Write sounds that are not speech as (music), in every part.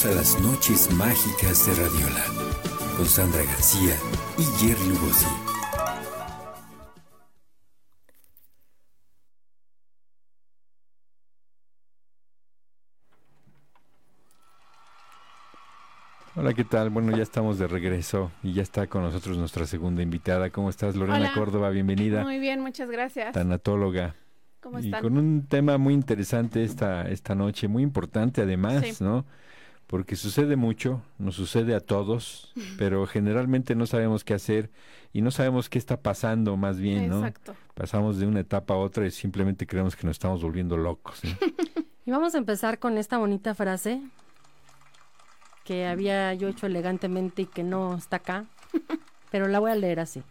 Bienvenidos a las noches mágicas de Radiola con Sandra García y Jerry Lugosi. Hola, ¿qué tal? Bueno, ya estamos de regreso y ya está con nosotros nuestra segunda invitada. ¿Cómo estás, Lorena Hola. Córdoba? Bienvenida. Muy bien, muchas gracias. Tanatóloga. ¿Cómo Y están? con un tema muy interesante esta, esta noche, muy importante además, Sí. ¿no? Porque sucede mucho, nos sucede a todos, pero generalmente no sabemos qué hacer y no sabemos qué está pasando más bien, ¿no? Exacto. Pasamos de una etapa a otra y simplemente creemos que nos estamos volviendo locos. ¿no? (laughs) Y vamos a empezar con esta bonita frase que había yo hecho elegantemente y que no está acá, (laughs) pero la voy a leer así.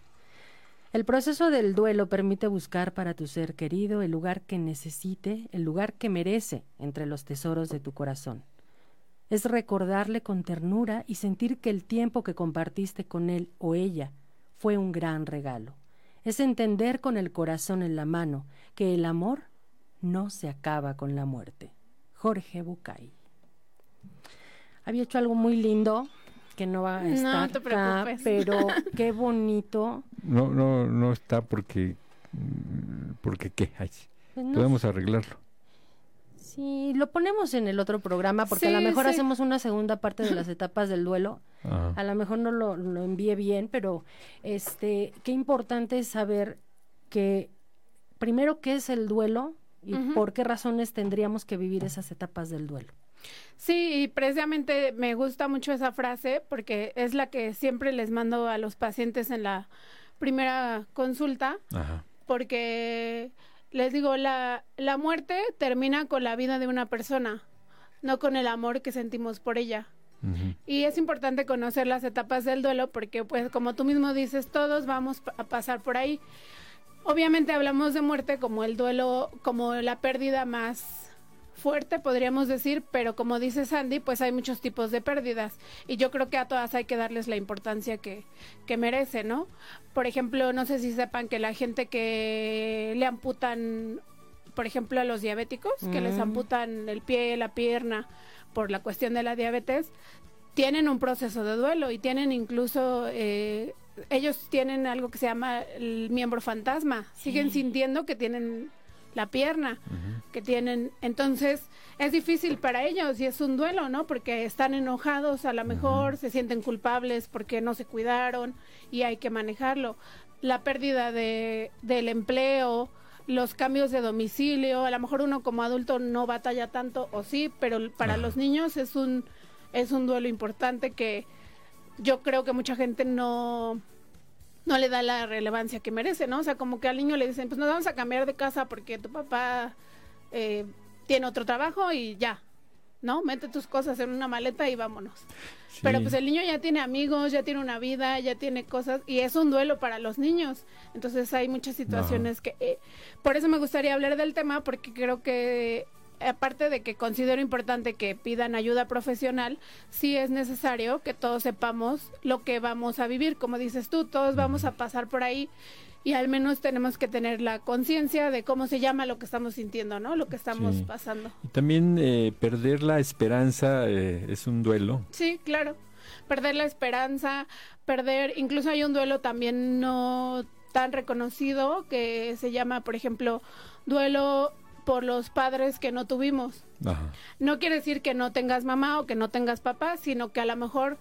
El proceso del duelo permite buscar para tu ser querido el lugar que necesite, el lugar que merece entre los tesoros de tu corazón. Es recordarle con ternura y sentir que el tiempo que compartiste con él o ella fue un gran regalo. Es entender con el corazón en la mano que el amor no se acaba con la muerte. Jorge Bucay. Había hecho algo muy lindo que no va a No estar te acá, preocupes. pero (laughs) qué bonito. No, no, no está porque, porque qué, Ay, sí. Pues no podemos arreglarlo. Sí, lo ponemos en el otro programa porque a lo mejor sí. hacemos una segunda parte de las etapas del duelo. Ajá. A lo mejor no lo, lo envié bien, pero este, qué importante es saber que primero qué es el duelo y por qué razones tendríamos que vivir esas etapas del duelo. Sí, y precisamente me gusta mucho esa frase porque es la que siempre les mando a los pacientes en la primera consulta, Ajá. porque les digo, la, la muerte termina con la vida de una persona, no con el amor que sentimos por ella. Y es importante conocer las etapas del duelo porque, pues, como tú mismo dices, todos vamos a pasar por ahí. Obviamente hablamos de muerte como el duelo, como la pérdida más fuerte, podríamos decir, pero como dice Sandy, pues hay muchos tipos de pérdidas y yo creo que a todas hay que darles la importancia que, que merece, ¿no? Por ejemplo, no sé si sepan que la gente que le amputan, por ejemplo, a los diabéticos, que les Mm. amputan el pie, la pierna, por la cuestión de la diabetes, tienen un proceso de duelo y tienen incluso, eh, ellos tienen algo que se llama el miembro fantasma, siguen sintiendo que tienen la pierna, que tienen, entonces es difícil para ellos y es un duelo, ¿no? Porque están enojados a lo mejor, se sienten culpables porque no se cuidaron y hay que manejarlo. La pérdida de, del empleo, los cambios de domicilio, a lo mejor uno como adulto no batalla tanto o sí, pero para los niños es un es un duelo importante que yo creo que mucha gente no no le da la relevancia que merece, ¿no? O sea, como que al niño le dicen, pues nos vamos a cambiar de casa porque tu papá eh, tiene otro trabajo y ya, ¿no? Mete tus cosas en una maleta y vámonos. Pero pues el niño ya tiene amigos, ya tiene una vida, ya tiene cosas y es un duelo para los niños. Entonces hay muchas situaciones que... eh, por eso me gustaría hablar del tema porque creo que aparte de que considero importante que pidan ayuda profesional, sí es necesario que todos sepamos lo que vamos a vivir. Como dices tú, todos vamos a pasar por ahí y al menos tenemos que tener la conciencia de cómo se llama lo que estamos sintiendo, ¿no? Lo que estamos Sí. pasando. Y también eh, perder la esperanza eh, es un duelo. Sí, claro. Perder la esperanza, perder, incluso hay un duelo también no tan reconocido que se llama, por ejemplo, duelo por los padres que no tuvimos. Ajá. No quiere decir que no tengas mamá o que no tengas papá, sino que a lo mejor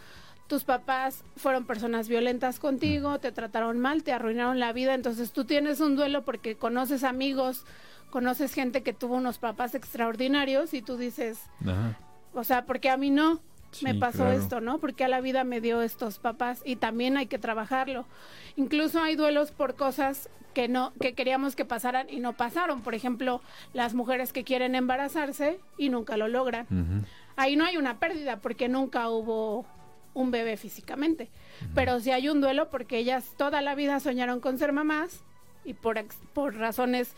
tus papás fueron personas violentas contigo, te trataron mal, te arruinaron la vida, entonces tú tienes un duelo porque conoces amigos, conoces gente que tuvo unos papás extraordinarios y tú dices, Ajá. o sea, porque a mí no me pasó claro. esto, ¿no? Porque a la vida me dio estos papás y también hay que trabajarlo. Incluso hay duelos por cosas que no que queríamos que pasaran y no pasaron, por ejemplo, las mujeres que quieren embarazarse y nunca lo logran. Ahí no hay una pérdida porque nunca hubo un bebé físicamente, pero sí hay un duelo porque ellas toda la vida soñaron con ser mamás y por por razones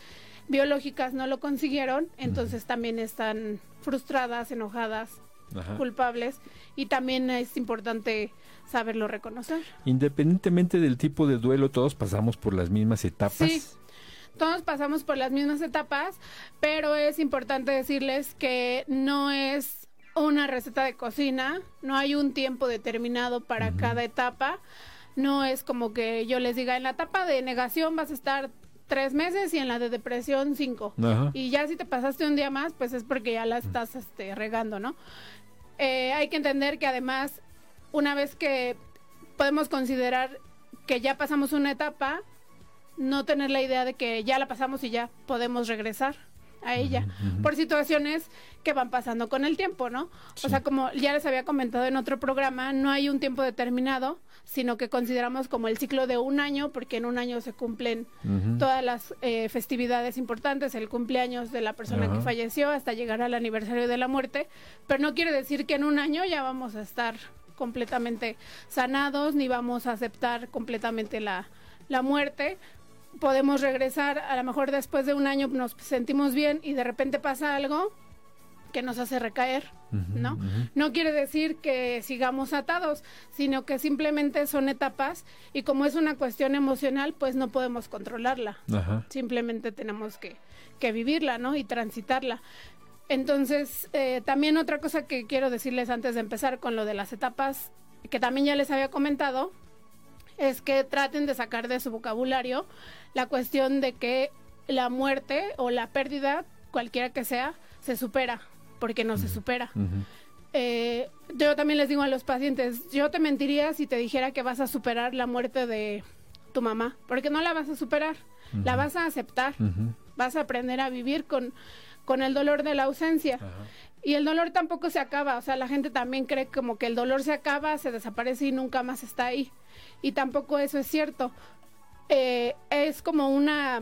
biológicas no lo consiguieron, entonces también están frustradas, enojadas, Ajá. culpables y también es importante saberlo reconocer. Independientemente del tipo de duelo, todos pasamos por las mismas etapas. Sí. Todos pasamos por las mismas etapas, pero es importante decirles que no es un una receta de cocina, no hay un tiempo determinado para cada etapa. No es como que yo les diga, en la etapa de negación vas a estar tres meses y en la de depresión cinco. Ajá. Y ya si te pasaste un día más, pues es porque ya la estás este, regando, ¿no? Eh, hay que entender que además, una vez que podemos considerar que ya pasamos una etapa, no tener la idea de que ya la pasamos y ya podemos regresar a ella por situaciones que van pasando con el tiempo, ¿no? Sí. O sea, como ya les había comentado en otro programa, no hay un tiempo determinado, sino que consideramos como el ciclo de un año, porque en un año se cumplen todas las eh, festividades importantes, el cumpleaños de la persona que falleció hasta llegar al aniversario de la muerte, pero no quiere decir que en un año ya vamos a estar completamente sanados ni vamos a aceptar completamente la, la muerte. Podemos regresar, a lo mejor después de un año nos sentimos bien y de repente pasa algo que nos hace recaer, Ujú, ¿no? ujú. No quiere decir que sigamos atados, sino que simplemente son etapas y como es una cuestión emocional, pues no podemos controlarla. Ajá. Simplemente tenemos que, que vivirla, ¿no? Y transitarla. Entonces, eh, también otra cosa que quiero decirles antes de empezar con lo de las etapas, que también ya les había comentado, es que traten de sacar de su vocabulario la cuestión de que la muerte o la pérdida, cualquiera que sea, se supera, porque no se supera. Eh, yo también les digo a los pacientes, yo te mentiría si te dijera que vas a superar la muerte de tu mamá, porque no la vas a superar, la vas a aceptar, vas a aprender a vivir con, con el dolor de la ausencia. Y el dolor tampoco se acaba, o sea, la gente también cree como que el dolor se acaba, se desaparece y nunca más está ahí. Y tampoco eso es cierto. Eh, es como una...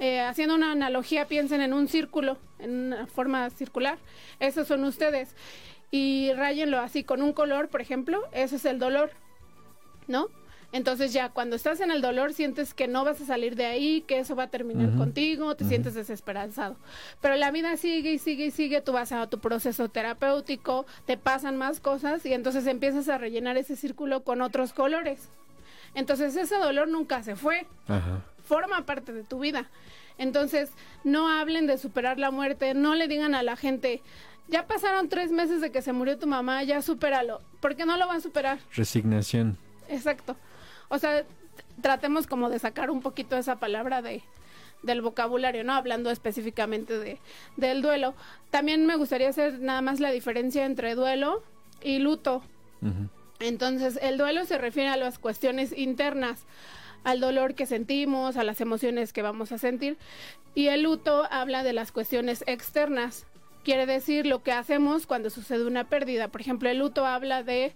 eh, haciendo una analogía, piensen en un círculo, en una forma circular. Esos son ustedes. Y rayenlo así con un color, por ejemplo, eso es el dolor, ¿no? Entonces ya cuando estás en el dolor sientes que no vas a salir de ahí, que eso va a terminar contigo, te sientes desesperanzado. Pero la vida sigue y sigue y sigue, tú vas a tu proceso terapéutico, te pasan más cosas y entonces empiezas a rellenar ese círculo con otros colores. Entonces ese dolor nunca se fue, Ajá. forma parte de tu vida. Entonces, no hablen de superar la muerte, no le digan a la gente, ya pasaron tres meses de que se murió tu mamá, ya supéralo. ¿Por qué no lo van a superar? Resignación. Exacto. O sea, tratemos como de sacar un poquito esa palabra de del vocabulario, ¿no? Hablando específicamente de, del duelo. También me gustaría hacer nada más la diferencia entre duelo y luto. Entonces, el duelo se refiere a las cuestiones internas, al dolor que sentimos, a las emociones que vamos a sentir. Y el luto habla de las cuestiones externas. Quiere decir lo que hacemos cuando sucede una pérdida. Por ejemplo, el luto habla de,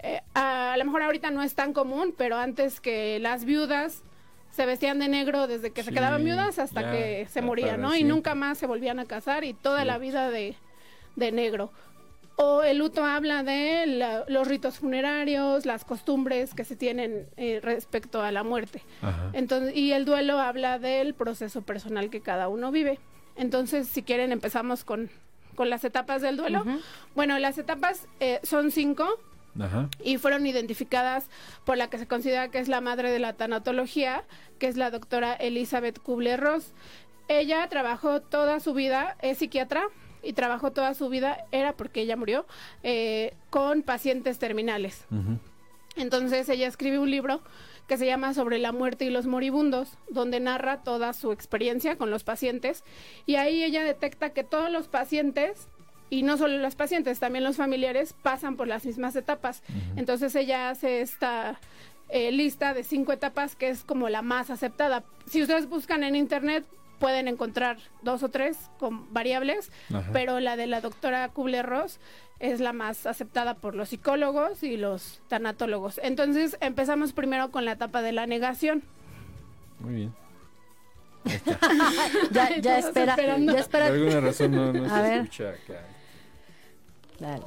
eh, a, a lo mejor ahorita no es tan común, pero antes que las viudas se vestían de negro desde que se quedaban viudas hasta ya, que se morían, ¿no? Y nunca más se volvían a casar y toda la vida de, de negro. O el luto habla de la- los ritos funerarios, las costumbres que se tienen eh, respecto a la muerte. Ajá. Entonces, y el duelo habla del proceso personal que cada uno vive. Entonces, si quieren, empezamos con, con las etapas del duelo. Bueno, las etapas eh, son cinco Ajá. y fueron identificadas por la que se considera que es la madre de la tanatología, que es la doctora Elizabeth Kubler-Ross. Ella trabajó toda su vida, es psiquiatra y trabajó toda su vida, era porque ella murió, eh, con pacientes terminales. Entonces ella escribe un libro que se llama Sobre la muerte y los moribundos, donde narra toda su experiencia con los pacientes y ahí ella detecta que todos los pacientes y no solo los pacientes, también los familiares pasan por las mismas etapas. Entonces ella hace esta eh, lista de cinco etapas que es como la más aceptada. Si ustedes buscan en internet pueden encontrar dos o tres con variables, Ajá. pero la de la doctora Kubler-Ross es la más aceptada por los psicólogos y los tanatólogos. Entonces empezamos primero con la etapa de la negación. Muy bien. Ya, (laughs) espera, esperando. ya Por espera. alguna razón no, no se ver. escucha acá. Dale.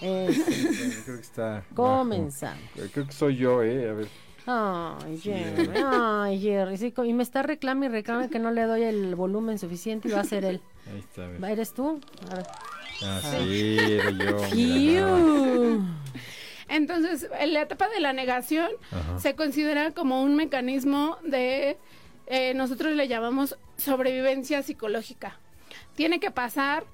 Eso. Bueno, creo que está. Comenzamos. bajo. Creo que soy yo, ¿eh? A ver. Ay, Jerry, ay, Jerry, sí, y me está reclame y reclame que no le doy el volumen suficiente y va a ser él. Ahí está, a ver. ¿Va- ¿Eres tú? A ver. Ah, sí, era yo. Entonces, en la etapa de la negación Ajá. se considera como un mecanismo de, eh, nosotros le llamamos sobrevivencia psicológica. Tiene que pasar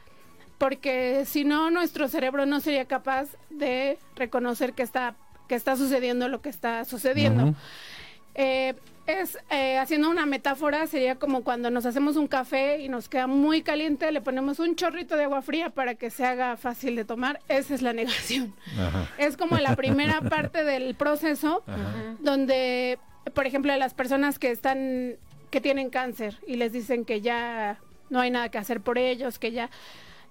porque si no nuestro cerebro no sería capaz de reconocer que está que está sucediendo lo que está sucediendo. Eh, es eh, haciendo una metáfora sería como cuando nos hacemos un café y nos queda muy caliente, le ponemos un chorrito de agua fría para que se haga fácil de tomar. Esa es la negación. Ajá. Es como la primera (laughs) parte del proceso Ajá. donde, por ejemplo, las personas que están, que tienen cáncer y les dicen que ya no hay nada que hacer por ellos, que ya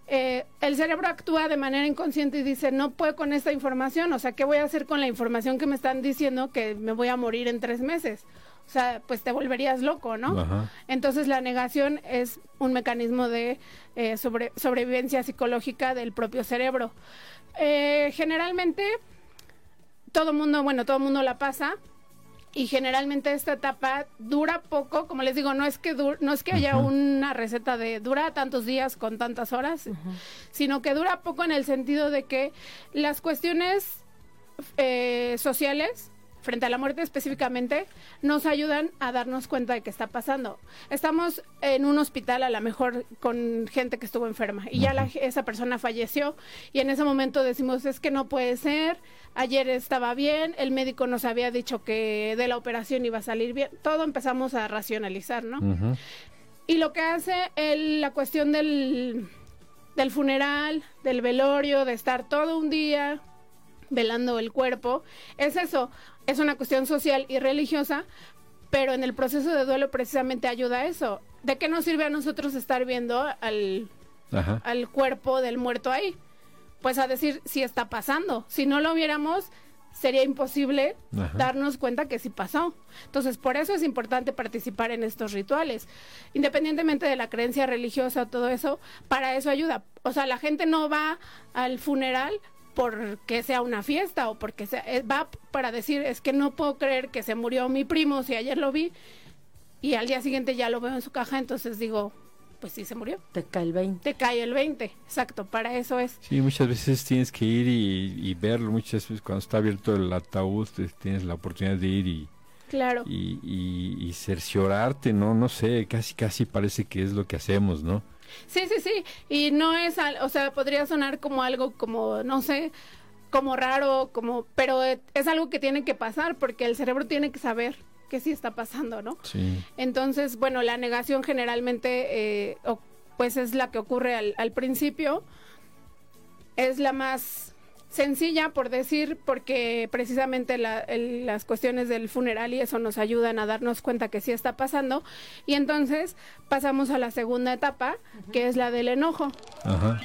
eh, el cerebro actúa de manera inconsciente y dice, no puedo con esta información, o sea, ¿qué voy a hacer con la información que me están diciendo que me voy a morir en tres meses? O sea, pues te volverías loco, ¿no? Ajá. Entonces la negación es un mecanismo de eh, sobre- sobrevivencia psicológica del propio cerebro. Eh, generalmente todo mundo, bueno, todo mundo la pasa y generalmente esta etapa dura poco, como les digo, no es que no es que haya una receta de dura tantos días con tantas horas, sino que dura poco en el sentido de que las cuestiones eh, sociales frente a la muerte específicamente, nos ayudan a darnos cuenta de qué está pasando. Estamos en un hospital a lo mejor con gente que estuvo enferma y ya la- esa persona falleció y en ese momento decimos es que no puede ser, ayer estaba bien, el médico nos había dicho que de la operación iba a salir bien, todo empezamos a racionalizar, ¿no? Ujú. Y lo que hace el- la cuestión del, del funeral, del velorio, de estar todo un día velando el cuerpo, es eso, es una cuestión social y religiosa, pero en el proceso de duelo precisamente ayuda a eso. ¿De qué nos sirve a nosotros estar viendo al, Ajá. al cuerpo del muerto ahí? Pues a decir si está pasando. Si no lo viéramos, sería imposible Ajá. darnos cuenta que sí pasó. Entonces, por eso es importante participar en estos rituales. Independientemente de la creencia religiosa, todo eso, para eso ayuda. O sea, la gente no va al funeral porque sea una fiesta o porque sea, eh, va para decir, es que no puedo creer que se murió mi primo si ayer lo vi y al día siguiente ya lo veo en su caja, entonces digo, pues sí se murió. Te cae el 20. Te cae el 20, exacto, para eso es. Sí, muchas veces tienes que ir y, y verlo. Muchas veces cuando está abierto el ataúd tienes la oportunidad de ir y, Claro. y, y- y cerciorarte, ¿no? No sé, casi casi parece que es lo que hacemos, ¿no? Sí, sí, sí. Y no es, al- o sea, podría sonar como algo como, no sé, como raro, como, pero es algo que tiene que pasar porque el cerebro tiene que saber que sí está pasando, ¿no? Sí. Entonces, bueno, la negación generalmente, eh, o- pues es la que ocurre al, al principio, es la más sencilla, por decir, porque precisamente la- el- las cuestiones del funeral y eso nos ayudan a darnos cuenta que sí está pasando. Y entonces pasamos a la segunda etapa, que es la del enojo. Ajá.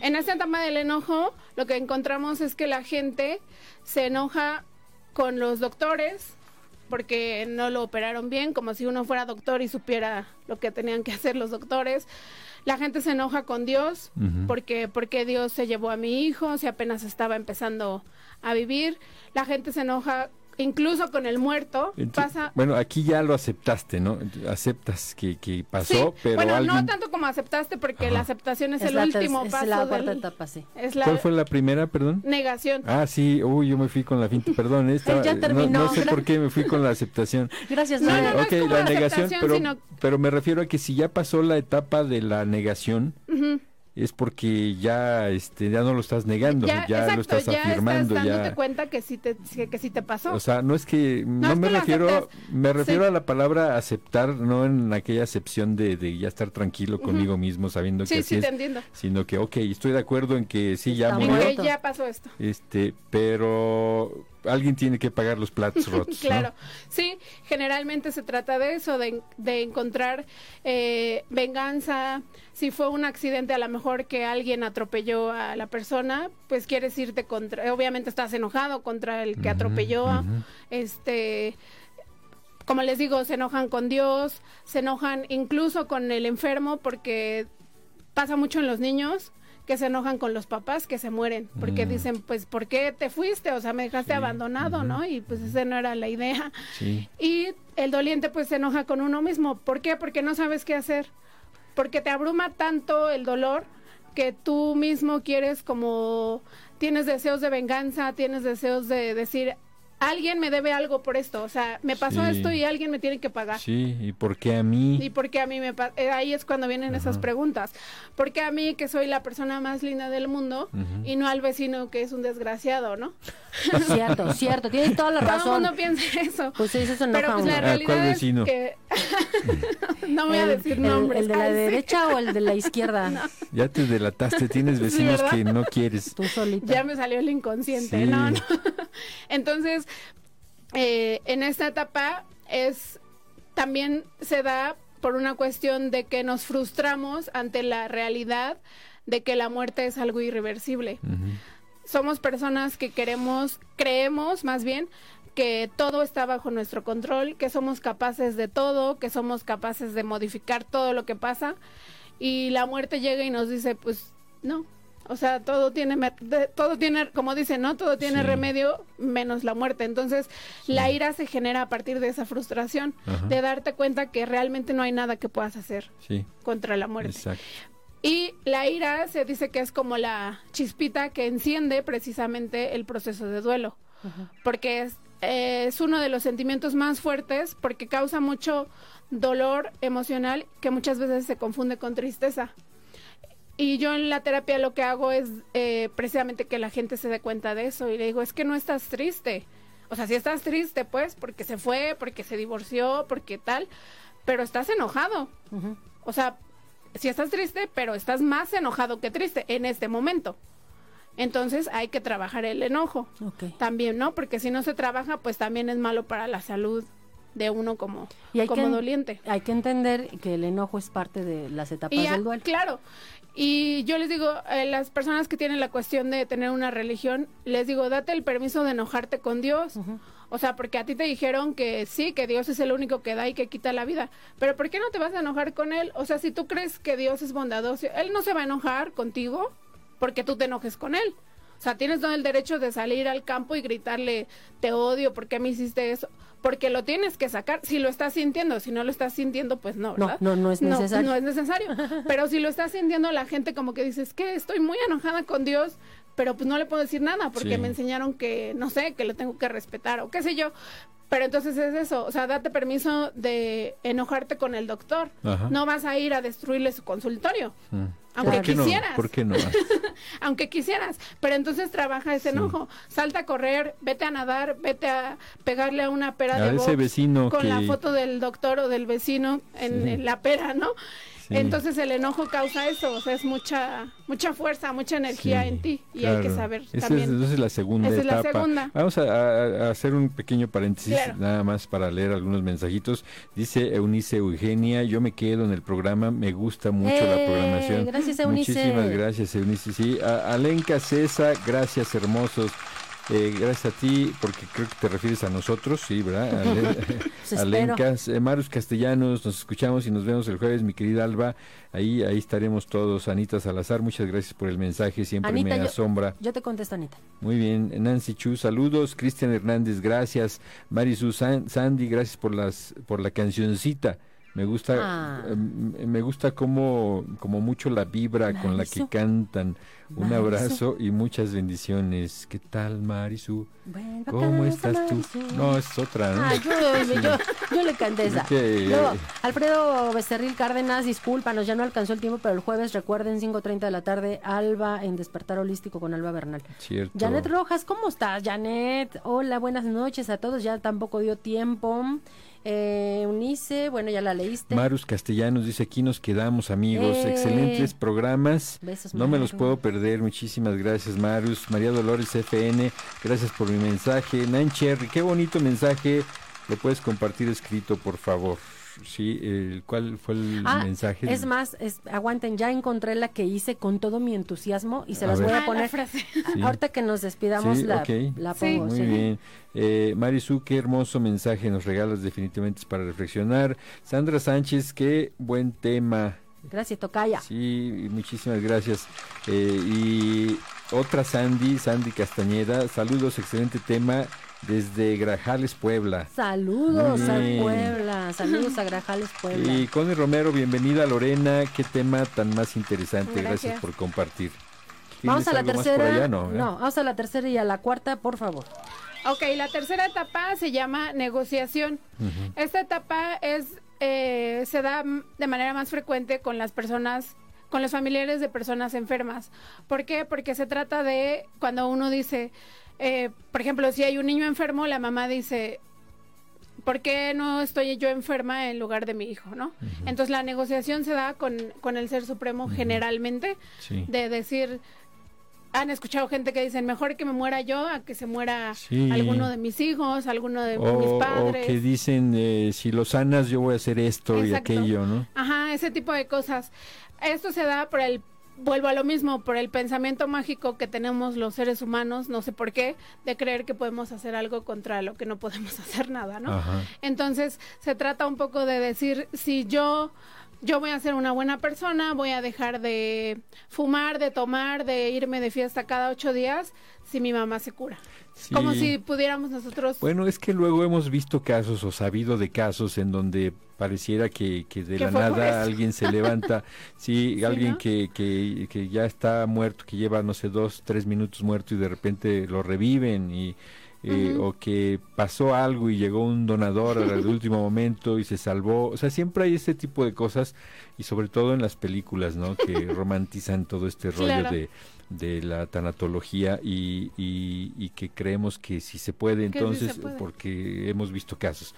En esta etapa del enojo, lo que encontramos es que la gente se enoja con los doctores porque no lo operaron bien, como si uno fuera doctor y supiera lo que tenían que hacer los doctores. La gente se enoja con Dios porque porque Dios se llevó a mi hijo si apenas estaba empezando a vivir. La gente se enoja incluso con el muerto. Pasa Bueno, aquí ya lo aceptaste, ¿no? Aceptas que, que pasó, Sí, pero bueno, alguien... no tanto como aceptaste porque Ajá. la aceptación es, el la, último ter- paso es la del- cuarta etapa, sí. es la ¿Cuál fue la primera, perdón? negación. Ah, sí, uy, yo me fui con la finta, perdón, estaba- ya no- terminó, No, sé por qué me fui con la aceptación. Gracias, No, Nadia. no, no, es ok, como la negación, pero, sino- pero me refiero a que si ya pasó la etapa de la negación. Es porque ya, este, ya no lo estás negando, ya, exacto, lo estás ya afirmando, estás dándote ya. cuenta que sí te, que, que sí te pasó. O sea, no es que no, es me que refiero, aceptas. me refiero Sí. a la palabra aceptar, no en aquella acepción de, de ya estar tranquilo conmigo mismo, sabiendo que sí, así sí, te es, entiendo. sino que, ok, estoy de acuerdo en que sí ya En que ya pasó esto. este, pero alguien tiene que pagar los platos (laughs) rotos, ¿no? Claro, sí, generalmente se trata de eso, de, de encontrar eh, venganza. Si fue un accidente, a lo mejor que alguien atropelló a la persona, pues quieres irte contra, obviamente estás enojado contra el que atropelló, este, como les digo, se enojan con Dios, se enojan incluso con el enfermo, porque pasa mucho en los niños que se enojan con los papás que se mueren, porque Mm. dicen, pues, ¿por qué te fuiste? O sea, me dejaste Sí, abandonado. ¿no? Y pues esa no era la idea. Sí. Y el doliente pues se enoja con uno mismo. ¿Por qué? Porque no sabes qué hacer. Porque te abruma tanto el dolor que tú mismo quieres como tienes deseos de venganza, tienes deseos de decir alguien me debe algo por esto, o sea, me pasó Sí. esto y alguien me tiene que pagar. Sí, ¿y por qué a mí? ¿Y por qué a mí me pa- eh, Ahí es cuando vienen esas preguntas. ¿Por qué a mí, que soy la persona más linda del mundo, y no al vecino que es un desgraciado, ¿no? (laughs) Cierto, cierto, tienes toda la Todo el razón. mundo piensa eso. Pues sí, eso enoja Pero pues la Ah, realidad ¿cuál es vecino? que... (laughs) no voy a El- decir el- nombres. ¿El de la Ay, sí. derecha o el de la (laughs) izquierda? Ya te delataste, tienes vecinos que no quieres. Tú solita. Ya me salió el inconsciente, Sí. no, no. Entonces, eh, en esta etapa es también se da por una cuestión de que nos frustramos ante la realidad de que la muerte es algo irreversible. Somos personas que queremos, creemos más bien que todo está bajo nuestro control, que somos capaces de todo, que somos capaces de modificar todo lo que pasa y la muerte llega y nos dice, pues no, o sea, todo tiene, todo tiene, como dicen, ¿no? Todo tiene Sí. remedio menos la muerte. Entonces, la ira se genera a partir de esa frustración, Ajá. de darte cuenta que realmente no hay nada que puedas hacer Sí, contra la muerte. exacto. Y la ira se dice que es como la chispita que enciende precisamente el proceso de duelo, porque es, eh, es uno de los sentimientos más fuertes porque causa mucho dolor emocional que muchas veces se confunde con tristeza. Y yo en la terapia lo que hago es eh, precisamente que la gente se dé cuenta de eso y le digo, es que no estás triste. O sea, si estás triste, pues, porque se fue, porque se divorció, porque tal, pero estás enojado. Ujú. O sea, si estás triste, pero estás más enojado que triste en este momento. Entonces hay que trabajar el enojo Ok. también, ¿no? Porque si no se trabaja, pues también es malo para la salud de uno como, Y hay como que, doliente. Hay que entender que el enojo es parte de las etapas Y del duelo. claro. Y yo les digo, eh, las personas que tienen la cuestión de tener una religión, les digo, date el permiso de enojarte con Dios. O sea, porque a ti te dijeron que sí, que Dios es el único que da y que quita la vida. Pero ¿por qué no te vas a enojar con Él? O sea, si tú crees que Dios es bondadoso, Él no se va a enojar contigo porque tú te enojes con Él. O sea, tienes todo el derecho de salir al campo y gritarle, te odio, ¿por qué me hiciste eso? Porque lo tienes que sacar, si lo estás sintiendo, si no lo estás sintiendo, pues no, No, ¿verdad? no, no es necesario. No, es necesario. (laughs) Pero si lo estás sintiendo, la gente como que dice, es que estoy muy enojada con Dios, pero pues no le puedo decir nada porque Sí. me enseñaron que, no sé, que lo tengo que respetar o qué sé yo. Pero entonces es eso, o sea, date permiso de enojarte con el doctor. Ajá. No vas a ir a destruirle su consultorio, Mm. aunque ¿Por qué no? quisieras. ¿Por qué no? (laughs) aunque quisieras. Pero entonces trabaja ese Sí. enojo. Salta a correr, vete a nadar, vete a pegarle a una pera A de ese box vecino con que... la foto del doctor o del vecino en, Sí. en la pera, ¿no? Sí. Entonces el enojo causa eso, o sea, es mucha mucha fuerza, mucha energía Sí, en ti y hay que saber Esa también. Es, esa es la segunda Esa es la etapa. segunda. Vamos a, a- a hacer un pequeño paréntesis, Claro. nada más para leer algunos mensajitos. Dice Eunice Eugenia, yo me quedo en el programa, me gusta mucho la ¡Eh! programación. Gracias, Eunice. Muchísimas gracias, Eunice. Sí, a- Alenka César, gracias, hermosos. Eh, gracias a ti, porque creo que te refieres a nosotros, sí, ¿verdad? (laughs) Ale- Pues. Alenka, eh, Marus Castellanos, nos escuchamos y nos vemos el jueves, mi querida Alba. Ahí, ahí estaremos todos. Anita Salazar, muchas gracias por el mensaje, siempre Anita, me yo- asombra. Yo te contesto, Anita. Muy bien, Nancy Chu, saludos. Cristian Hernández, gracias. Marisu San- Sandy, gracias por las por la cancioncita. Me gusta Ah. em, me gusta como como mucho la vibra con la que cantan. Un Marisu. abrazo y muchas bendiciones. ¿Qué tal, Marisu? Vuelve a ¿Cómo estás tú? No, es otra, ¿no? Ah, yo, yo, yo le canté esa. Luego, eh, Alfredo Becerril Cárdenas, discúlpanos, ya no alcanzó el tiempo, pero el jueves recuerden 5.30 de la tarde, Alba en Despertar Holístico con Alba Bernal. Cierto. Janet Rojas, ¿cómo estás, Janet? Hola, buenas noches a todos, ya tampoco dio tiempo. Eh, Unice, bueno, ya la leíste. Marus Castellanos dice, aquí nos quedamos amigos, Eh. excelentes programas, Besos, no me los puedo perder, muchísimas gracias Marus, María Dolores FN, gracias por mi mensaje, Nan Cherry, qué bonito mensaje, lo puedes compartir escrito por favor, sí, el, ¿cuál fue el Ah, mensaje? Es más, es- aguanten, ya encontré la que hice con todo mi entusiasmo y se A las ver. voy Ah, a la poner. frase. Sí. Ahorita que nos despidamos Sí, la, la Sí. pongo. Muy sí. bien. Eh, Marisu, qué hermoso mensaje nos regalas, definitivamente es para reflexionar. Sandra Sánchez, qué buen tema. Gracias, Tocaya. Sí, muchísimas gracias. Eh, y otra Sandy, Sandy Castañeda, saludos, excelente tema desde Grajales, Puebla. Saludos a. Puebla, saludos a Grajales, (laughs) Puebla. Y Connie Romero, bienvenida Lorena, qué tema tan más interesante, gracias, Gracias. por compartir. Vamos ¿Tienes a la tercera. allá? No, ¿verdad? no, vamos a la tercera y a la cuarta, por favor. Ok, la tercera etapa se llama negociación. Esta etapa es eh, se da de manera más frecuente con las personas con los familiares de personas enfermas. ¿Por qué? Porque se trata de cuando uno dice, eh, por ejemplo, si hay un niño enfermo, la mamá dice, ¿por qué no estoy yo enferma en lugar de mi hijo, no? Entonces la negociación se da con, con el Ser Supremo generalmente, de decir, han escuchado gente que dicen mejor que me muera yo a que se muera alguno de mis hijos, alguno de mis padres. O que dicen eh, si lo sanas yo voy a hacer esto y aquello, ¿no? Ajá, ese tipo de cosas. Esto se da por el vuelvo a lo mismo, por el pensamiento mágico que tenemos los seres humanos, no sé por qué, de creer que podemos hacer algo contra lo que no podemos (laughs) hacer nada, ¿no? Entonces, se trata un poco de decir, si yo yo voy a ser una buena persona, voy a dejar de fumar, de tomar, de irme de fiesta cada ocho días si mi mamá se cura. Como si pudiéramos nosotros... Bueno, es que luego hemos visto casos o sabido de casos en donde pareciera que, que de la nada alguien se levanta, (laughs) sí, alguien que, que, que ya está muerto, que lleva, no sé, dos, tres minutos muerto y de repente lo reviven y eh, o que pasó algo y llegó un donador al (laughs) último momento y se salvó. O sea, siempre hay ese tipo de cosas y sobre todo en las películas, ¿no? Que (laughs) romantizan todo este rollo de, de la tanatología y, y, que creemos que si se puede, entonces, porque hemos visto casos.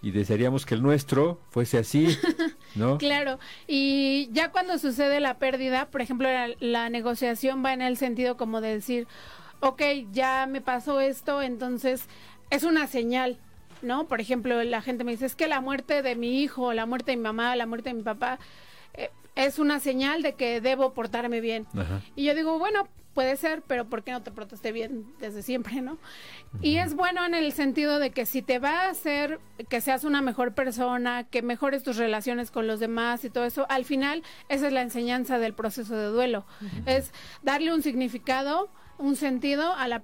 Y desearíamos que el nuestro fuese así, (laughs) ¿no? claro, y ya cuando sucede la pérdida, por ejemplo, la negociación va en el sentido como de decir, ok, ya me pasó esto, entonces es una señal, ¿no? Por ejemplo, la gente me dice, es que la muerte de mi hijo, la muerte de mi mamá, la muerte de mi papá, eh, es una señal de que debo portarme bien. Y yo digo, bueno, puede ser, pero ¿por qué no te portaste bien desde siempre, no? Y es bueno en el sentido de que si te va a hacer que seas una mejor persona, que mejores tus relaciones con los demás y todo eso, al final esa es la enseñanza del proceso de duelo, es darle un significado un sentido a la,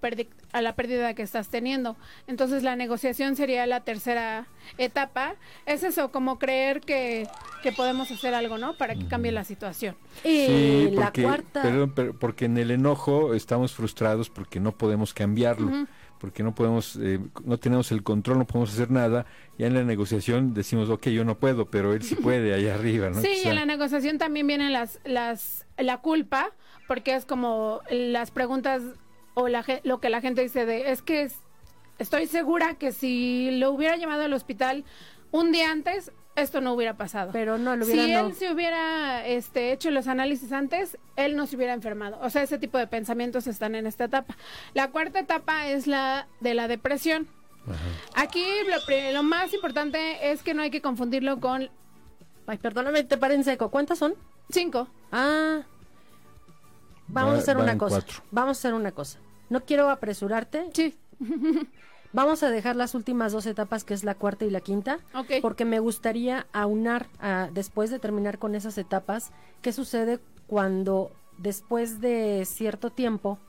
a la pérdida que estás teniendo. Entonces la negociación sería la tercera etapa. Es eso, como creer que, que podemos hacer algo, ¿no? Para que cambie la situación. Y la cuarta... porque en el enojo estamos frustrados porque no podemos cambiarlo. porque no podemos, eh, no tenemos el control, no podemos hacer nada. Ya en la negociación decimos, ok, yo no puedo, pero él sí puede allá arriba, ¿no? Sí, y en la negociación también vienen las, las, la culpa, porque es como las preguntas o la, lo que la gente dice de, es que estoy segura que si lo hubiera llevado al hospital un día antes, esto no hubiera pasado. Pero no lo hubiera Si él se hubiera este, hecho los análisis antes, él no se hubiera enfermado. O sea, ese tipo de pensamientos están en esta etapa. La cuarta etapa es la de la depresión. Aquí lo, lo, más importante es que no hay que confundirlo con... Ay, perdóname, te paren seco. ¿Cuántas son? Cinco. Ah, Vamos a hacer una cosa. Vamos a hacer una cosa. No quiero apresurarte. Sí. (laughs) Vamos a dejar las últimas dos etapas, que es la cuarta y la quinta, porque me gustaría aunar, después de terminar con esas etapas, qué sucede cuando después de cierto tiempo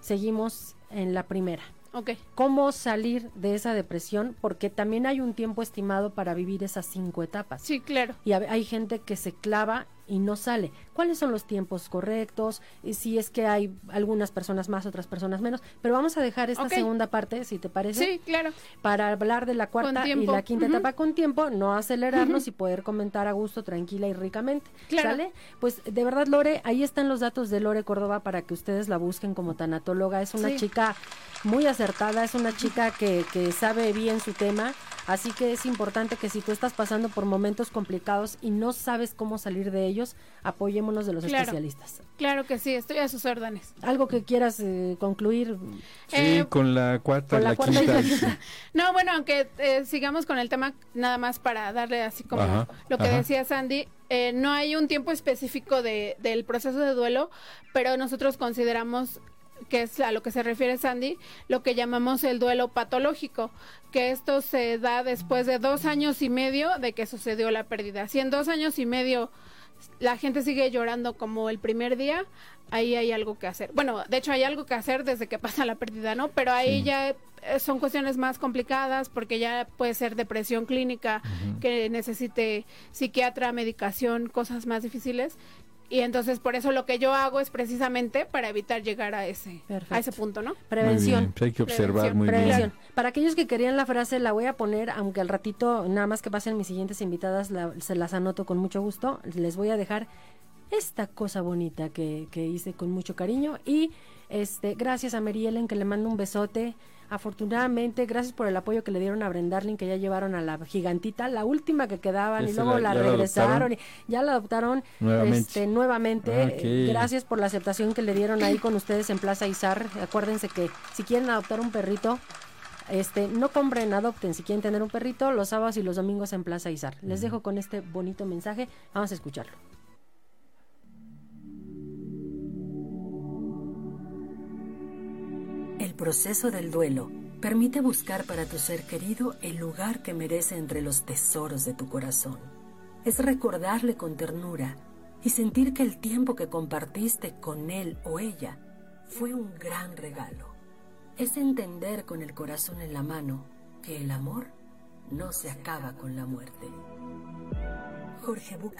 seguimos en la primera. Okay. ¿Cómo salir de esa depresión? Porque también hay un tiempo estimado para vivir esas cinco etapas. Sí, claro. Y hay gente que se clava y no sale. ¿Cuáles son los tiempos correctos? Y si es que hay algunas personas más, otras personas menos. Pero vamos a dejar esta segunda parte, si te parece. Sí, claro. Para hablar de la cuarta y la quinta etapa con tiempo, no acelerarnos y poder comentar a gusto, tranquila y ricamente. ¿Sale? Pues de verdad, Lore, ahí están los datos de Lore Córdoba para que ustedes la busquen como tanatóloga. Es una chica muy acertada, es una chica que, que sabe bien su tema Así que es importante que si tú estás pasando por momentos complicados y no sabes cómo salir de ellos, apoyémonos de los especialistas. Claro que sí, estoy a sus órdenes. ¿Algo que quieras eh, concluir? Sí, eh, con la cuarta, la, quinta. (laughs) no, bueno, aunque eh, sigamos con el tema, nada más para darle así como lo que decía Sandy, no hay un tiempo específico de, del proceso de duelo, pero nosotros consideramos que es a lo que se refiere Sandy, lo que llamamos el duelo patológico, que esto se da después de dos años y medio de que sucedió la pérdida. Si en dos años y medio la gente sigue llorando como el primer día, ahí hay algo que hacer. Bueno, de hecho hay algo que hacer desde que pasa la pérdida, ¿no? Pero ahí ya eh, son cuestiones más complicadas porque ya puede ser depresión clínica que necesite psiquiatra, medicación, cosas más difíciles Y entonces por eso lo que yo hago es precisamente para evitar llegar a ese, a ese punto, ¿no? Prevención. Pues hay que observar muy bien. Para aquellos que querían la frase, la voy a poner, aunque al ratito, nada más que pasen mis siguientes invitadas, se las anoto con mucho gusto. Les voy a dejar esta cosa bonita que, que hice con mucho cariño. Y este, gracias a Mary Ellen, que le mando un besote. Afortunadamente, gracias por el apoyo que le dieron a Brendarling, que ya llevaron a la gigantita, la última que quedaban, y luego la, regresaron, y ya la adoptaron nuevamente. Este, nuevamente. Ah, gracias por la aceptación que le dieron ahí con ustedes en Plaza Izar. Acuérdense que si quieren adoptar un perrito, este, no compren, adopten. Si quieren tener un perrito, los sábados y los domingos en Plaza Izar. Les dejo con este bonito mensaje. Vamos a escucharlo. Proceso del duelo permite buscar para tu ser querido el lugar que merece entre los tesoros de tu corazón. Es recordarle con ternura y sentir que el tiempo que compartiste con él o ella fue un gran regalo. Es entender con el corazón en la mano que el amor no se acaba con la muerte. Jorge Buca